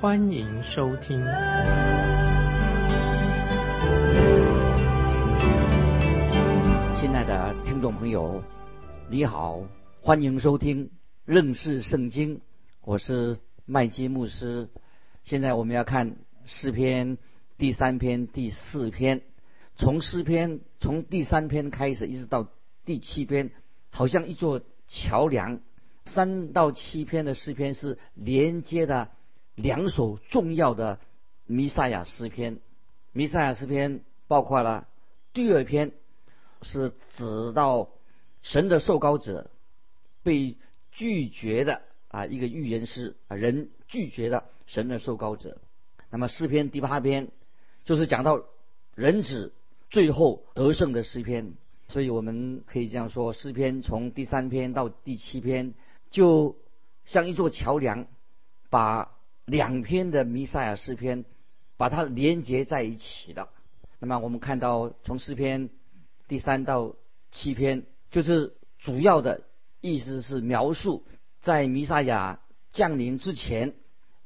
欢迎收听。亲爱的听众朋友，你好，欢迎收听认识圣经，我是麦基牧师。现在我们要看诗篇第三篇、第四篇。从诗篇从第三篇开始，一直到第七篇，好像一座桥梁。三到七篇的诗篇是连接的两首重要的弥赛亚诗篇。弥赛亚诗篇包括了第二篇，是指到神的受膏者被拒绝的啊一个预言诗啊人拒绝的神的受膏者。那么诗篇第八篇就是讲到人子。最后得胜的诗篇，所以我们可以这样说：诗篇从第三篇到第七篇，就像一座桥梁，把两篇的弥赛亚诗篇把它连接在一起的。那么我们看到从诗篇第三到七篇，就是主要的意思是描述在弥赛亚降临之前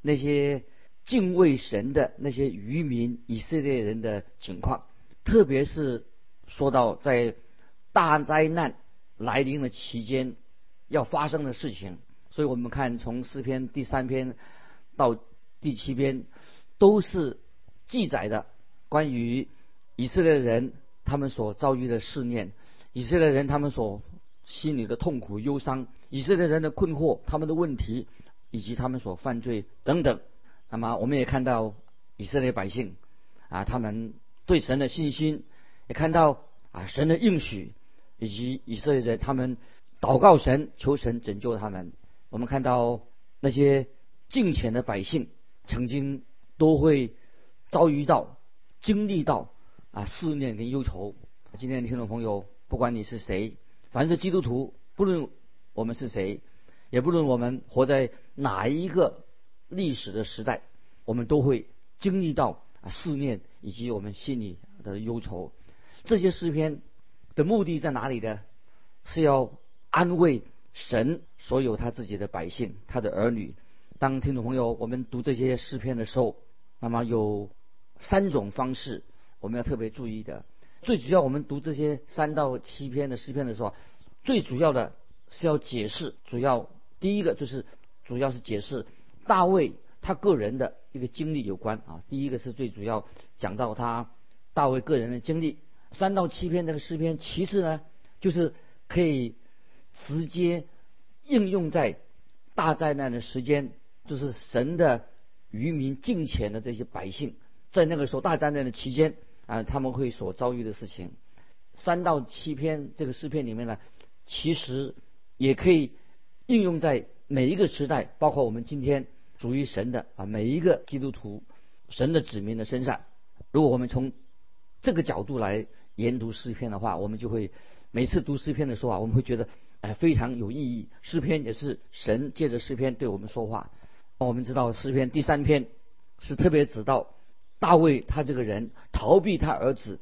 那些敬畏神的那些渔民以色列人的情况。特别是说到在大灾难来临的期间要发生的事情，所以我们看从诗篇第三篇到第七篇，都是记载的关于以色列人他们所遭遇的试炼，以色列人他们所心里的痛苦忧伤，以色列人的困惑，他们的问题，以及他们所犯罪等等。那么我们也看到以色列百姓啊，他们。对神的信心，也看到啊神的应许，以及以色列人他们祷告神、求神拯救他们。我们看到那些敬虔的百姓，曾经都会遭遇到、经历到啊思念跟忧愁。今天的听众朋友，不管你是谁，凡是基督徒，不论我们是谁，也不论我们活在哪一个历史的时代，我们都会经历到啊。思念以及我们心里的忧愁，这些诗篇的目的在哪里呢？是要安慰神所有他自己的百姓，他的儿女。当听众朋友我们读这些诗篇的时候，那么有三种方式我们要特别注意的。最主要，我们读这些三到七篇的诗篇的时候，最主要的是要解释。主要第一个就是主要是解释大卫他个人的。一个经历有关啊，第一个是最主要讲到他大卫个人的经历，三到七篇这个诗篇，其次呢就是可以直接应用在大灾难的时间，就是神的渔民敬虔的这些百姓，在那个时候大灾难的期间啊，他们会所遭遇的事情。三到七篇这个诗篇里面呢，其实也可以应用在每一个时代，包括我们今天。属于神的啊，每一个基督徒、神的子民的身上，如果我们从这个角度来研读诗篇的话，我们就会每次读诗篇的时候啊，我们会觉得哎非常有意义。诗篇也是神借着诗篇对我们说话。我们知道诗篇第三篇是特别指到大卫他这个人逃避他儿子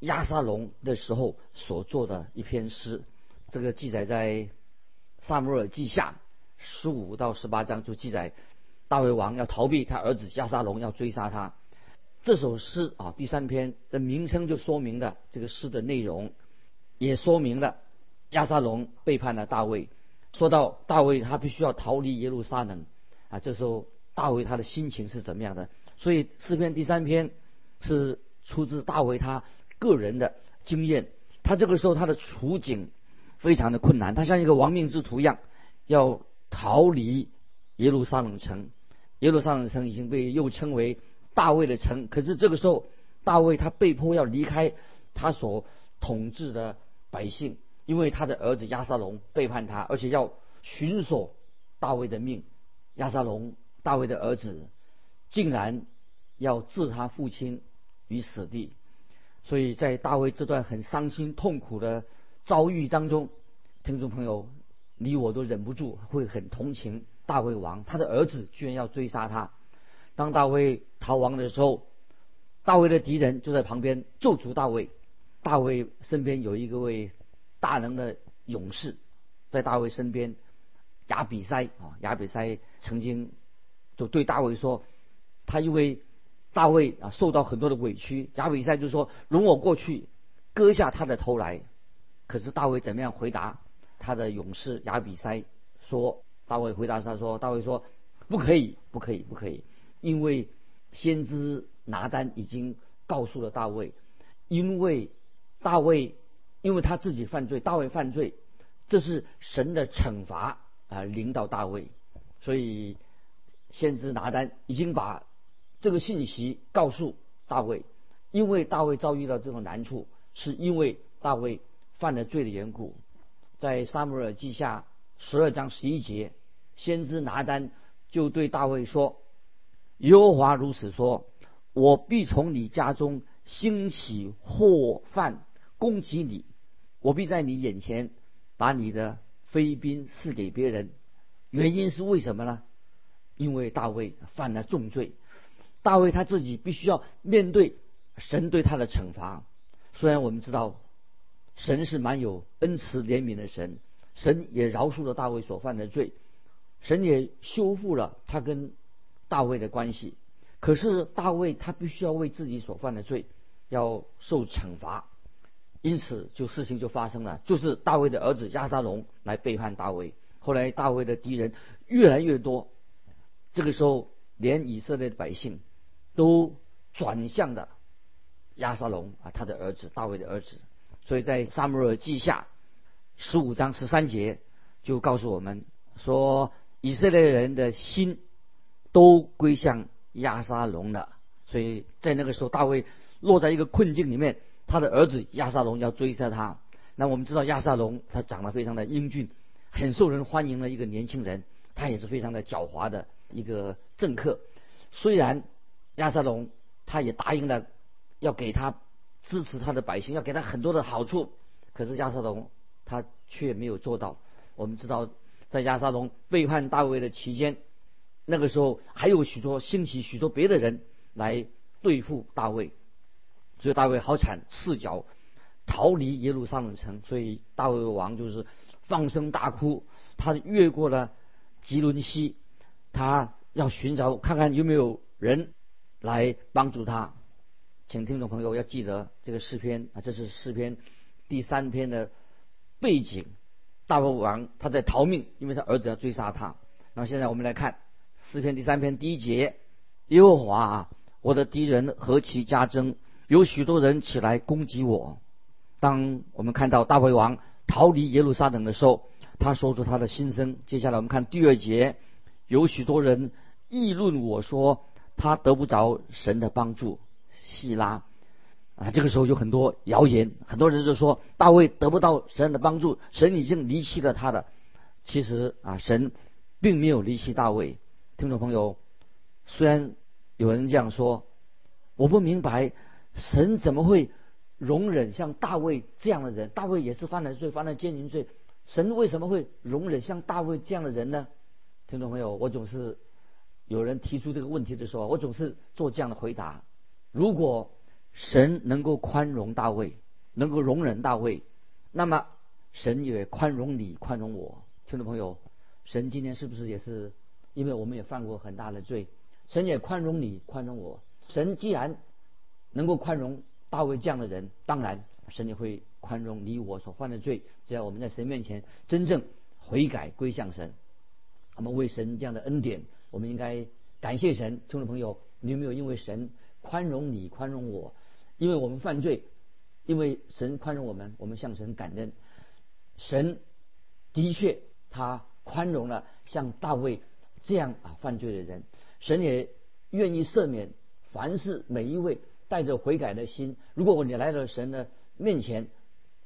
亚沙龙的时候所做的一篇诗，这个记载在萨姆尔记下十五到十八章就记载。大卫王要逃避他儿子亚沙龙要追杀他，这首诗啊第三篇的名称就说明了这个诗的内容，也说明了亚沙龙背叛了大卫。说到大卫他必须要逃离耶路撒冷啊，这时候大卫他的心情是怎么样的？所以诗篇第三篇是出自大卫他个人的经验。他这个时候他的处境非常的困难，他像一个亡命之徒一样要逃离耶路撒冷城。耶路撒冷城已经被又称为大卫的城，可是这个时候，大卫他被迫要离开他所统治的百姓，因为他的儿子亚沙龙背叛他，而且要寻索大卫的命。亚沙龙，大卫的儿子，竟然要置他父亲于死地。所以在大卫这段很伤心痛苦的遭遇当中，听众朋友，你我都忍不住会很同情大卫王，他的儿子居然要追杀他。当大卫逃亡的时候，大卫的敌人就在旁边咒诅大卫。大卫身边有一个位大能的勇士，在大卫身边，亚比塞啊，亚比塞曾经就对大卫说，他因为。大卫啊，受到很多的委屈。亚比塞就说：“容我过去，割下他的头来。”可是大卫怎么样回答他的勇士亚比塞说：“大卫回答他说，大卫说，不可以，不可以，不可以，因为先知拿单已经告诉了大卫，因为大卫因为他自己犯罪，大卫犯罪，这是神的惩罚啊，领导大卫，所以先知拿单已经把。”这个信息告诉大卫，因为大卫遭遇到这种难处，是因为大卫犯了罪的缘故。在撒母耳记下十二章十一节，先知拿单就对大卫说：“耶和华如此说，我必从你家中兴起祸犯攻击你，我必在你眼前把你的妃嫔赐给别人。原因是为什么呢？因为大卫犯了重罪。”大卫他自己必须要面对神对他的惩罚。虽然我们知道神是蛮有恩慈怜悯的神，神也饶恕了大卫所犯的罪，神也修复了他跟大卫的关系。可是大卫他必须要为自己所犯的罪要受惩罚，因此就事情就发生了，就是大卫的儿子亚撒龙来背叛大卫。后来大卫的敌人越来越多，这个时候连以色列的百姓。都转向的亚沙龙啊，他的儿子大卫的儿子，所以在撒母耳记下十五章十三节就告诉我们说，以色列人的心都归向亚沙龙了。所以在那个时候，大卫落在一个困境里面，他的儿子亚沙龙要追杀他。那我们知道亚沙龙他长得非常的英俊，很受人欢迎的一个年轻人，他也是非常的狡猾的一个政客，虽然。亚瑟龙他也答应了要给他支持他的百姓，要给他很多的好处。可是亚瑟龙他却没有做到。我们知道，在亚瑟龙背叛大卫的期间，那个时候还有许多兴起许多别的人来对付大卫，所以大卫好惨，赤脚逃离耶路撒冷城。所以大卫王就是放声大哭，他越过了吉伦西，他要寻找看看有没有人。来帮助他，请听众朋友要记得这个诗篇啊，这是诗篇第三篇的背景。大卫王他在逃命，因为他儿子要追杀他。那么现在我们来看诗篇第三篇第一节：耶和华啊，我的敌人何其加增，有许多人起来攻击我。当我们看到大卫王逃离耶路撒冷的时候，他说出他的心声。接下来我们看第二节：有许多人议论我说。他得不着神的帮助，希拉啊，这个时候有很多谣言，很多人就说大卫得不到神的帮助，神已经离弃了他的。其实啊，神并没有离弃大卫。听众朋友，虽然有人这样说，我不明白神怎么会容忍像大卫这样的人？大卫也是犯了罪，犯了奸淫罪，神为什么会容忍像大卫这样的人呢？听众朋友，我总是。有人提出这个问题的时候，我总是做这样的回答：如果神能够宽容大卫，能够容忍大卫，那么神也宽容你，宽容我。听众朋友，神今天是不是也是？因为我们也犯过很大的罪，神也宽容你，宽容我。神既然能够宽容大卫这样的人，当然神也会宽容你我所犯的罪。只要我们在神面前真正悔改归向神，我们为神这样的恩典。我们应该感谢神，听众朋友，你有没有因为神宽容你、宽容我？因为我们犯罪，因为神宽容我们，我们向神感恩。神的确他宽容了像大卫这样啊犯罪的人，神也愿意赦免凡是每一位带着悔改的心。如果你来到神的面前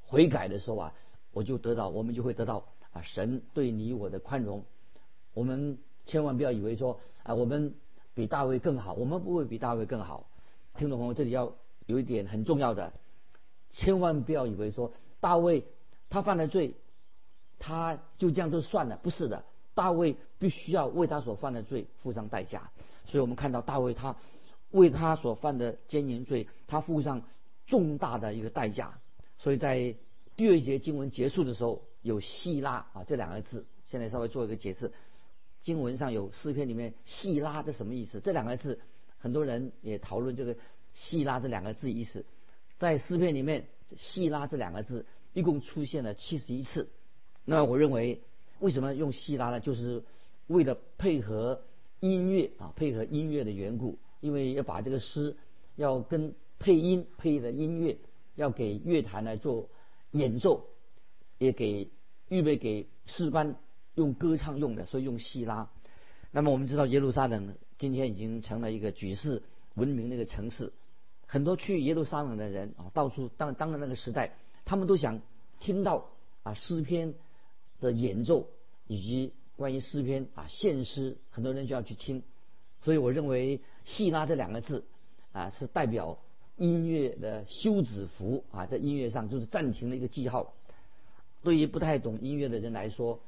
悔改的时候啊，我就得到，我们就会得到啊神对你我的宽容。我们。千万不要以为说啊，我们比大卫更好，我们不会比大卫更好。听众朋友，这里要有一点很重要的，千万不要以为说大卫他犯了罪，他就这样就算了，不是的，大卫必须要为他所犯的罪付上代价。所以我们看到大卫他为他所犯的奸淫罪，他付上重大的一个代价。所以在第二节经文结束的时候，有细拉啊这两个字，现在稍微做一个解释。经文上有诗篇里面细拉这什么意思？这两个字，很多人也讨论这个细拉这两个字意思。在诗篇里面，细拉这两个字一共出现了七十一次。那我认为，为什么用细拉呢？就是为了配合音乐啊，配合音乐的缘故。因为要把这个诗要跟配音配的音乐，要给乐坛来做演奏，也给预备给诗班。用歌唱用的，所以用希拉。那么我们知道耶路撒冷今天已经成了一个举世闻名的一个城市，很多去耶路撒冷的人啊，到处当当然那个时代，他们都想听到啊诗篇的演奏，以及关于诗篇啊献诗，很多人就要去听。所以我认为细拉这两个字啊是代表音乐的休止符啊，在音乐上就是暂停的一个记号。对于不太懂音乐的人来说，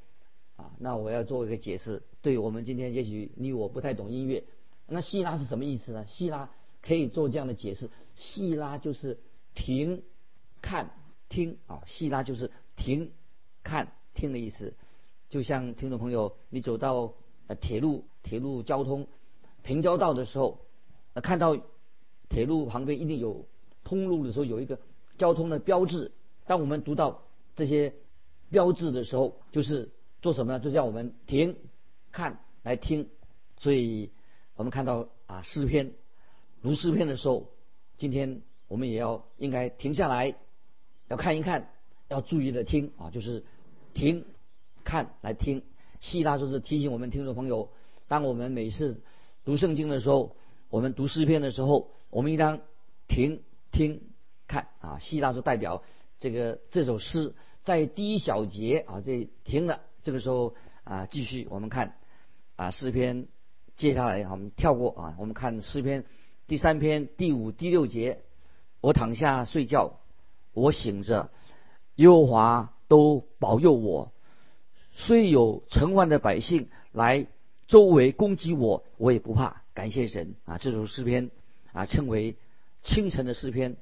啊，那我要做一个解释。对我们今天也许你我不太懂音乐，那细拉是什么意思呢？细拉可以做这样的解释：细拉就是停、看、听啊。细拉就是停、看、听的意思。就像听众朋友，你走到呃铁路、铁路交通平交道的时候，呃看到铁路旁边一定有通路的时候有一个交通的标志。当我们读到这些标志的时候，就是。做什么呢？就叫我们停、看、来听。所以我们看到啊，诗篇读诗篇的时候，今天我们也要应该停下来，要看一看，要注意的听啊，就是停、看、来听。希腊就是提醒我们听众朋友，当我们每次读圣经的时候，我们读诗篇的时候，我们应当停、听、看啊。希腊是代表这个这首诗在第一小节啊，这停了。这个时候啊，继续我们看啊诗篇，接下来我们跳过啊，我们看诗篇第三篇第五、第六节。我躺下睡觉，我醒着，耶和华都保佑我。虽有成万的百姓来周围攻击我，我也不怕。感谢神啊！这首诗篇啊，称为清晨的诗篇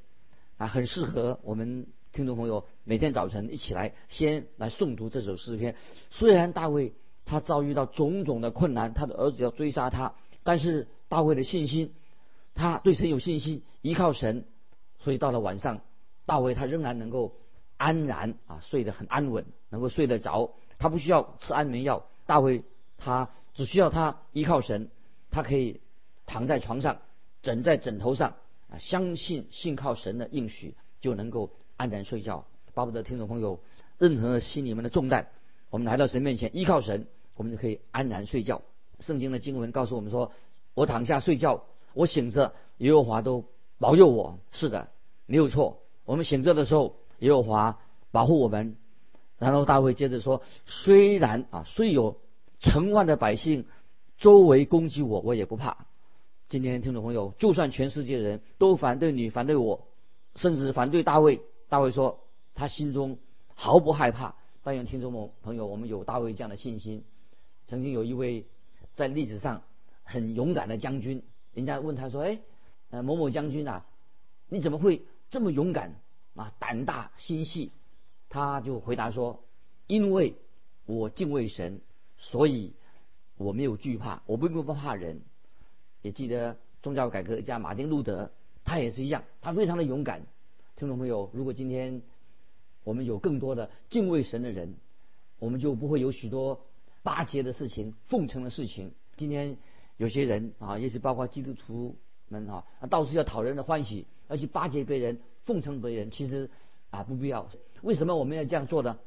啊，很适合我们。听众朋友，每天早晨一起来，先来诵读这首诗篇。虽然大卫他遭遇到种种的困难，他的儿子要追杀他，但是大卫的信心，他对神有信心，依靠神，所以到了晚上，大卫他仍然能够安然啊睡得很安稳，能够睡得着。他不需要吃安眠药，大卫他只需要他依靠神，他可以躺在床上，枕在枕头上啊，相信信靠神的应许，就能够。安然睡觉，巴不得听众朋友，任何心里面的重担，我们来到神面前，依靠神，我们就可以安然睡觉。圣经的经文告诉我们说：“我躺下睡觉，我醒着，耶和华都保佑我。”是的，没有错。我们醒着的时候，耶和华保护我们。然后大卫接着说：“虽然啊，虽有成万的百姓周围攻击我，我也不怕。”今天听众朋友，就算全世界人都反对你，反对我，甚至反对大卫。大卫说：“他心中毫不害怕。”但愿听众们朋友，我们有大卫这样的信心。曾经有一位在历史上很勇敢的将军，人家问他说：“哎，呃，某某将军啊，你怎么会这么勇敢啊？胆大心细？”他就回答说：“因为我敬畏神，所以我没有惧怕，我并不怕人。”也记得宗教改革家马丁路德，他也是一样，他非常的勇敢。听众朋友，如果今天我们有更多的敬畏神的人，我们就不会有许多巴结的事情、奉承的事情。今天有些人啊，也许包括基督徒们啊，到处要讨人的欢喜，要去巴结别人、奉承别人，其实啊不必要。为什么我们要这样做呢？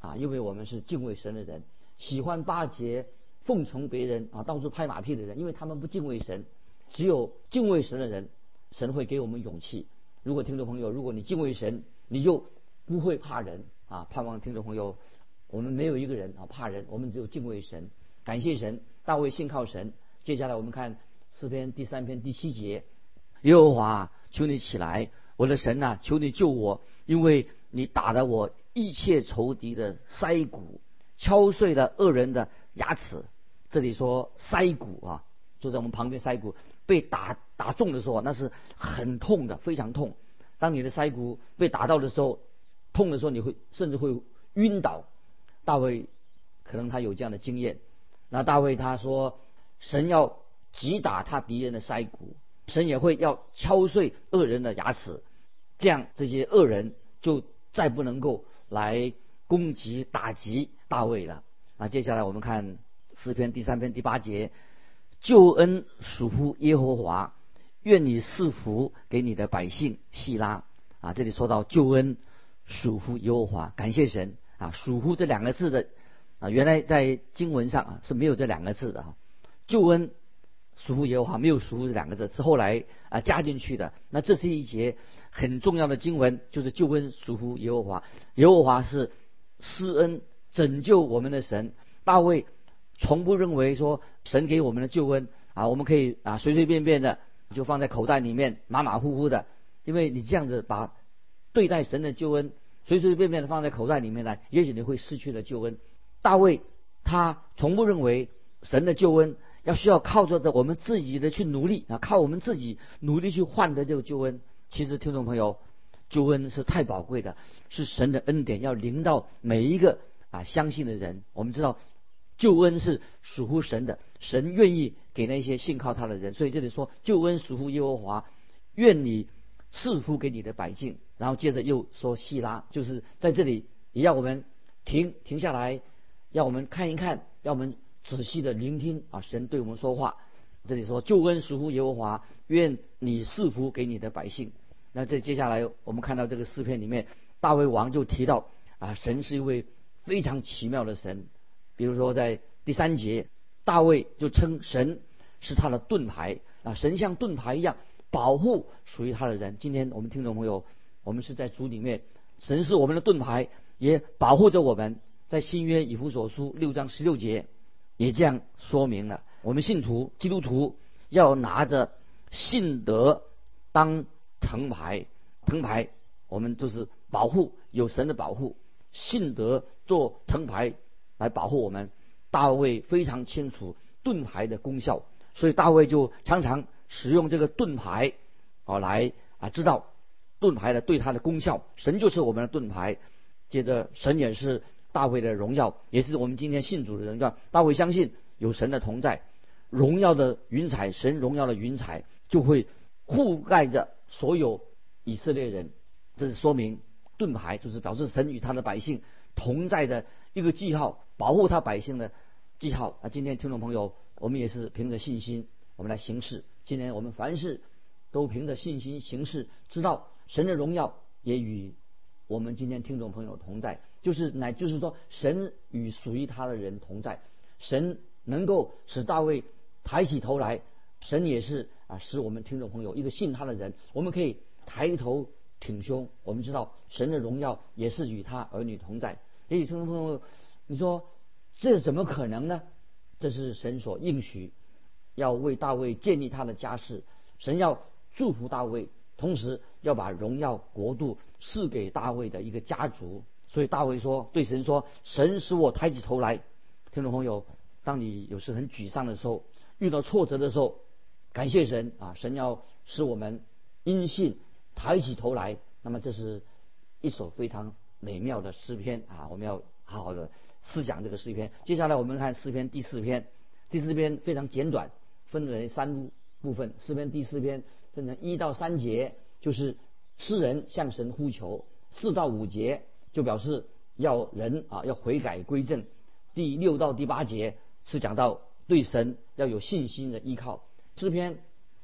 啊，因为我们是敬畏神的人，喜欢巴结、奉承别人啊，到处拍马屁的人，因为他们不敬畏神。只有敬畏神的人，神会给我们勇气。如果听众朋友，如果你敬畏神，你就不会怕人啊！盼望听众朋友，我们没有一个人啊怕人，我们只有敬畏神，感谢神。大卫信靠神。接下来我们看诗篇第三篇第七节：耶和华，求你起来，我的神呐，求你救我，因为你打了我一切仇敌的腮骨，敲碎了恶人的牙齿。这里说腮骨啊，就在我们旁边腮骨被打打中的时候，那是很痛的，非常痛。当你的腮骨被打到的时候，痛的时候你会甚至会晕倒。大卫可能他有这样的经验。那大卫他说，神要击打他敌人的腮骨，神也会要敲碎恶人的牙齿，这样这些恶人就再不能够来攻击打击大卫了。那接下来我们看诗篇第三篇第八节：救恩属乎耶和华，愿你赐福给你的百姓希拉。啊，这里说到救恩属乎耶和华，感谢神啊！属乎这两个字的。啊，原来在经文上啊是没有这两个字的哈，救恩属乎耶和华，没有属乎这两个字，是后来啊加进去的。那这是一节很重要的经文，就是救恩属乎耶和华，耶和华是施恩拯救我们的神。大卫从不认为说神给我们的救恩啊，我们可以啊随随便便的就放在口袋里面马马虎虎的，因为你这样子把对待神的救恩随随便便的放在口袋里面呢，也许你会失去了救恩。大卫他从不认为神的救恩要需要靠着着我们自己的去努力啊，靠我们自己努力去换得这个救恩。其实听众朋友，救恩是太宝贵的，是神的恩典要临到每一个啊相信的人。我们知道救恩是属乎神的，神愿意给那些信靠他的人。所以这里说救恩属乎耶和华，愿你赐福给你的百姓。然后接着又说希拉，就是在这里也要我们停停下来。要我们看一看，要我们仔细的聆听啊，神对我们说话。这里说救恩属乎耶和华，愿你赐福给你的百姓。那这接下来我们看到这个诗篇里面，大卫王就提到啊，神是一位非常奇妙的神。比如说在第三节，大卫就称神是他的盾牌啊，神像盾牌一样保护属于他的人。今天我们听众朋友，我们是在主里面，神是我们的盾牌，也保护着我们。在新约以弗所书六章十六节，也这样说明了：我们信徒基督徒要拿着信德当藤牌，藤牌我们就是保护有神的保护，信德做藤牌来保护我们。大卫非常清楚盾牌的功效，所以大卫就常常使用这个盾牌，哦来啊知道盾牌的对他的功效。神就是我们的盾牌，接着神也是。大卫的荣耀也是我们今天信主的人，吧？大卫相信有神的同在，荣耀的云彩，神荣耀的云彩就会覆盖着所有以色列人。这是说明盾牌就是表示神与他的百姓同在的一个记号，保护他百姓的记号。啊，今天听众朋友，我们也是凭着信心，我们来行事。今天我们凡事都凭着信心行事，知道神的荣耀也与我们今天听众朋友同在。就是乃就是说，神与属于他的人同在，神能够使大卫抬起头来，神也是啊，使我们听众朋友一个信他的人，我们可以抬头挺胸。我们知道神的荣耀也是与他儿女同在。也许听众朋友，你说这怎么可能呢？这是神所应许，要为大卫建立他的家室，神要祝福大卫，同时要把荣耀国度赐给大卫的一个家族。所以大卫说：“对神说，神使我抬起头来。”听众朋友，当你有时很沮丧的时候，遇到挫折的时候，感谢神啊！神要使我们因信抬起头来。那么这是一首非常美妙的诗篇啊！我们要好好的思想这个诗篇。接下来我们看诗篇第四篇。第四篇非常简短，分为三部分。诗篇第四篇分成一到三节，就是诗人向神呼求；四到五节。就表示要人啊要悔改归正。第六到第八节是讲到对神要有信心的依靠。诗篇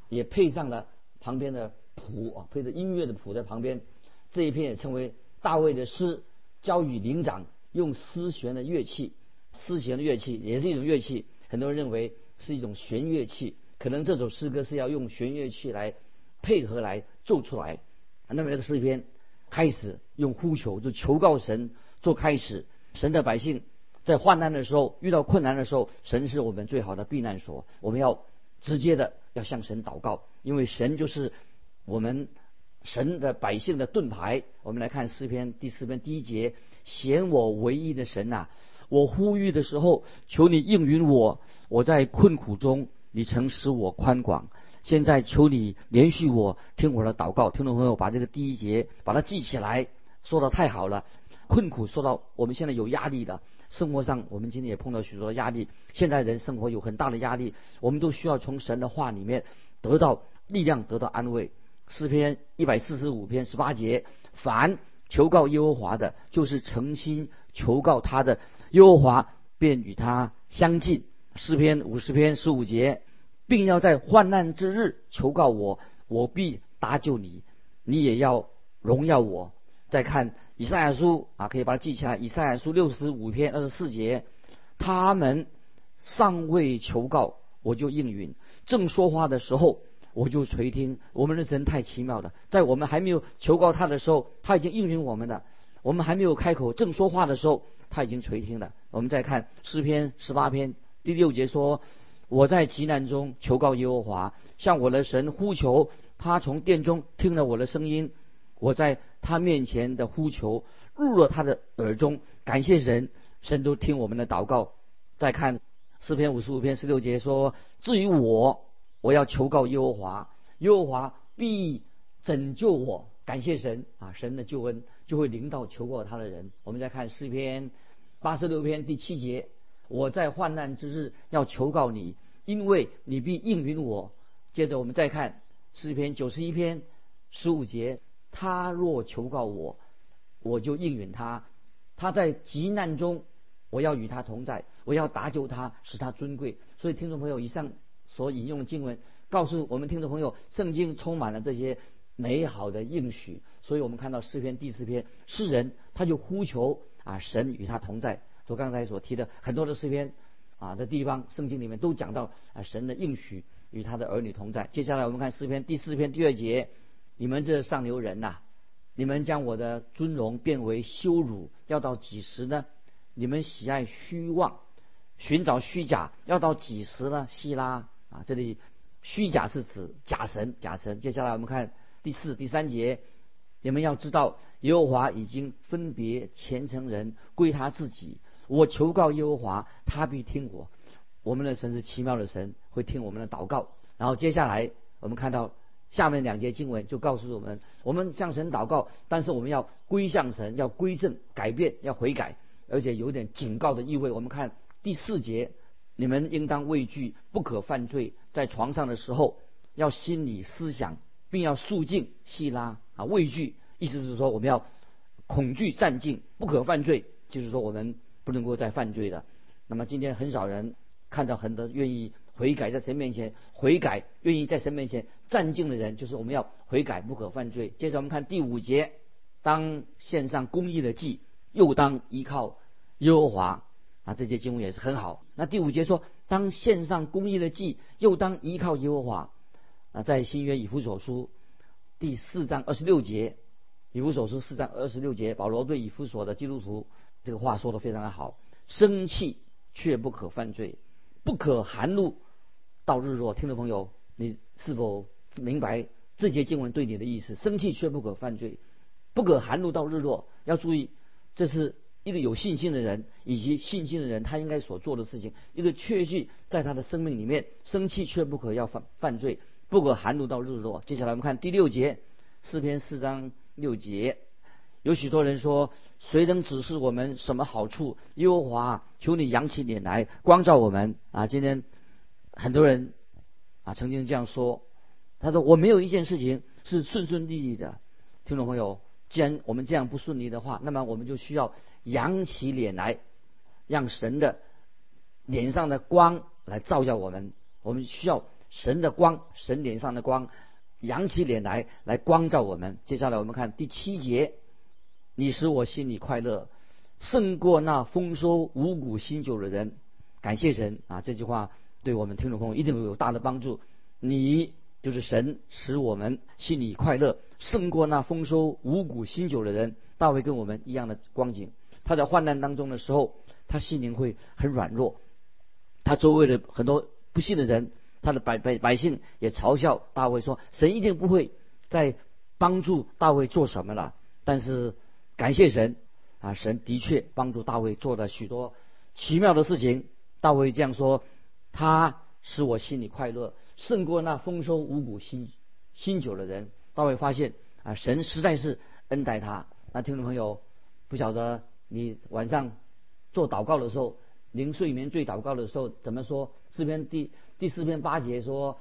也配上了旁边的谱啊，配着音乐的谱在旁边。这一篇也称为大卫的诗，交与灵长，用丝弦的乐器。丝弦的乐器也是一种乐器，很多人认为是一种弦乐器，可能这首诗歌是要用弦乐器来配合来奏出来。那么这个诗篇。开始用呼求，就求告神做开始。神的百姓在患难的时候，遇到困难的时候，神是我们最好的避难所。我们要直接的要向神祷告，因为神就是我们神的百姓的盾牌。我们来看诗篇第四篇第一节：显我唯一的神呐，我呼吁的时候，求你应允我。我在困苦中，你曾使我宽广。现在求你连续我听我的祷告。听众朋友，把这个第一节把它记起来，说的太好了。困苦说到我们现在有压力的。生活上，我们今天也碰到许多的压力。现在人生活有很大的压力，我们都需要从神的话里面得到力量，得到安慰。诗篇一百四十五篇十八节：凡求告耶和华的，就是诚心求告他的，耶和华便与他相近。诗篇五十篇十五节，并要在患难之日求告我，我必搭救你，你也要荣耀我。再看。以赛亚书啊，可以把它记起来。以赛亚书六十五篇二十四节，他们尚未求告，我就应允；正说话的时候，我就垂听。我们的神太奇妙了，在我们还没有求告他的时候，他已经应允我们的；我们还没有开口正说话的时候，他已经垂听了。我们再看诗篇十八篇第六节说：“我在极难中求告耶和华，向我的神呼求，他从殿中听了我的声音。”我在他面前的呼求入了他的耳中，感谢神，神都听我们的祷告。再看诗篇五十五篇十六节说：“至于我，我要求告耶和华，耶和华必拯救我。”感谢神啊，神的救恩就会临到求告他的人。我们再看诗篇八十六篇第七节：“我在患难之日要求告你，因为你必应允我。”接着我们再看诗篇九十一篇十五节。他若求告我，我就应允他。他在极难中，我要与他同在，我要搭救他，使他尊贵。所以，听众朋友，以上所引用的经文告诉我们，听众朋友，圣经充满了这些美好的应许。所以我们看到诗篇第四篇，诗人他就呼求啊，神与他同在。就刚才所提的很多的诗篇啊的地方，圣经里面都讲到啊，神的应许与他的儿女同在。接下来我们看诗篇第四篇第二节。你们这上流人呐，你们将我的尊荣变为羞辱，要到几时呢？你们喜爱虚妄，寻找虚假，要到几时呢？希拉啊，这里虚假是指假神，假神。接下来我们看第四、第三节，你们要知道，耶和华已经分别虔诚人归他自己。我求告耶和华，他必听我。我们的神是奇妙的神，会听我们的祷告。然后接下来我们看到。下面两节经文就告诉我们：我们向神祷告，但是我们要归向神，要归正、改变、要悔改，而且有点警告的意味。我们看第四节：你们应当畏惧，不可犯罪。在床上的时候，要心理思想，并要肃静。细拉啊，畏惧，意思是说我们要恐惧战静，不可犯罪，就是说我们不能够再犯罪了。那么今天很少人看到很多愿意。悔改在神面前悔改，愿意在神面前站静的人，就是我们要悔改，不可犯罪。接着我们看第五节，当献上公义的祭，又当依靠耶和华啊，这些经文也是很好。那第五节说，当献上公义的祭，又当依靠耶和华啊，在新约以弗所书第四章二十六节，以弗所书四章二十六节，保罗对以弗所的基督徒这个话说的非常的好，生气却不可犯罪，不可含怒。到日落，听众朋友，你是否明白这节经文对你的意思？生气却不可犯罪，不可含怒到日落。要注意，这是一个有信心的人以及信心的人他应该所做的事情。一个确信在他的生命里面，生气却不可要犯犯罪，不可含怒到日落。接下来我们看第六节，四篇四章六节，有许多人说：谁能指示我们什么好处？耶和华，求你扬起脸来光照我们啊！今天。很多人啊曾经这样说，他说我没有一件事情是顺顺利利的。听众朋友，既然我们这样不顺利的话，那么我们就需要扬起脸来，让神的脸上的光来照耀我们。我们需要神的光，神脸上的光，扬起脸来，来光照我们。接下来我们看第七节，你使我心里快乐，胜过那丰收五谷新酒的人。感谢神啊！这句话。对我们听众朋友一定有大的帮助。你就是神，使我们心里快乐，胜过那丰收五谷新酒的人。大卫跟我们一样的光景，他在患难当中的时候，他心灵会很软弱。他周围的很多不信的人，他的百百百姓也嘲笑大卫说：“神一定不会再帮助大卫做什么了。”但是感谢神啊，神的确帮助大卫做了许多奇妙的事情。大卫这样说：“他使我心里快乐，胜过那丰收五谷新新酒的人。”大卫发现啊，神实在是恩待他。那听众朋友，不晓得你晚上做祷告的时候，临睡眠最祷告的时候怎么说？诗篇第第四篇八节说：“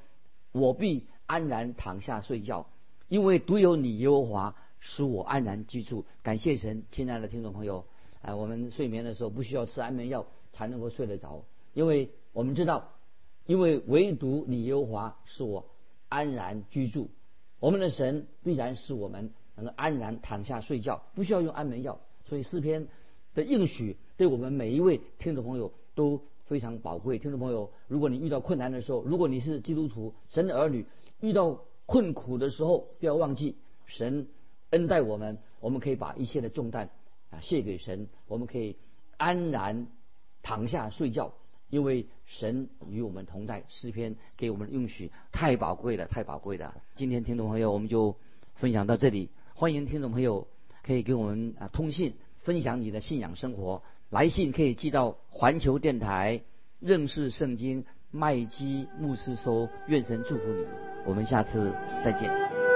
我必安然躺下睡觉，因为独有你耶和华使我安然居住。”感谢神，亲爱的听众朋友，啊，我们睡眠的时候不需要吃安眠药才能够睡得着，因为我们知道，因为唯独你耶和华使我安然居住，我们的神必然使我们能够安然躺下睡觉，不需要用安眠药。所以诗篇的应许对我们每一位听众朋友都。非常宝贵，听众朋友，如果你遇到困难的时候，如果你是基督徒、神的儿女，遇到困苦的时候，不要忘记神恩待我们，我们可以把一切的重担啊卸给神，我们可以安然躺下睡觉，因为神与我们同在。诗篇给我们的应许太宝贵了，太宝贵了。今天听众朋友，我们就分享到这里，欢迎听众朋友可以给我们啊通信，分享你的信仰生活。来信可以寄到环球电台认识圣经麦基牧师收，愿神祝福你，我们下次再见。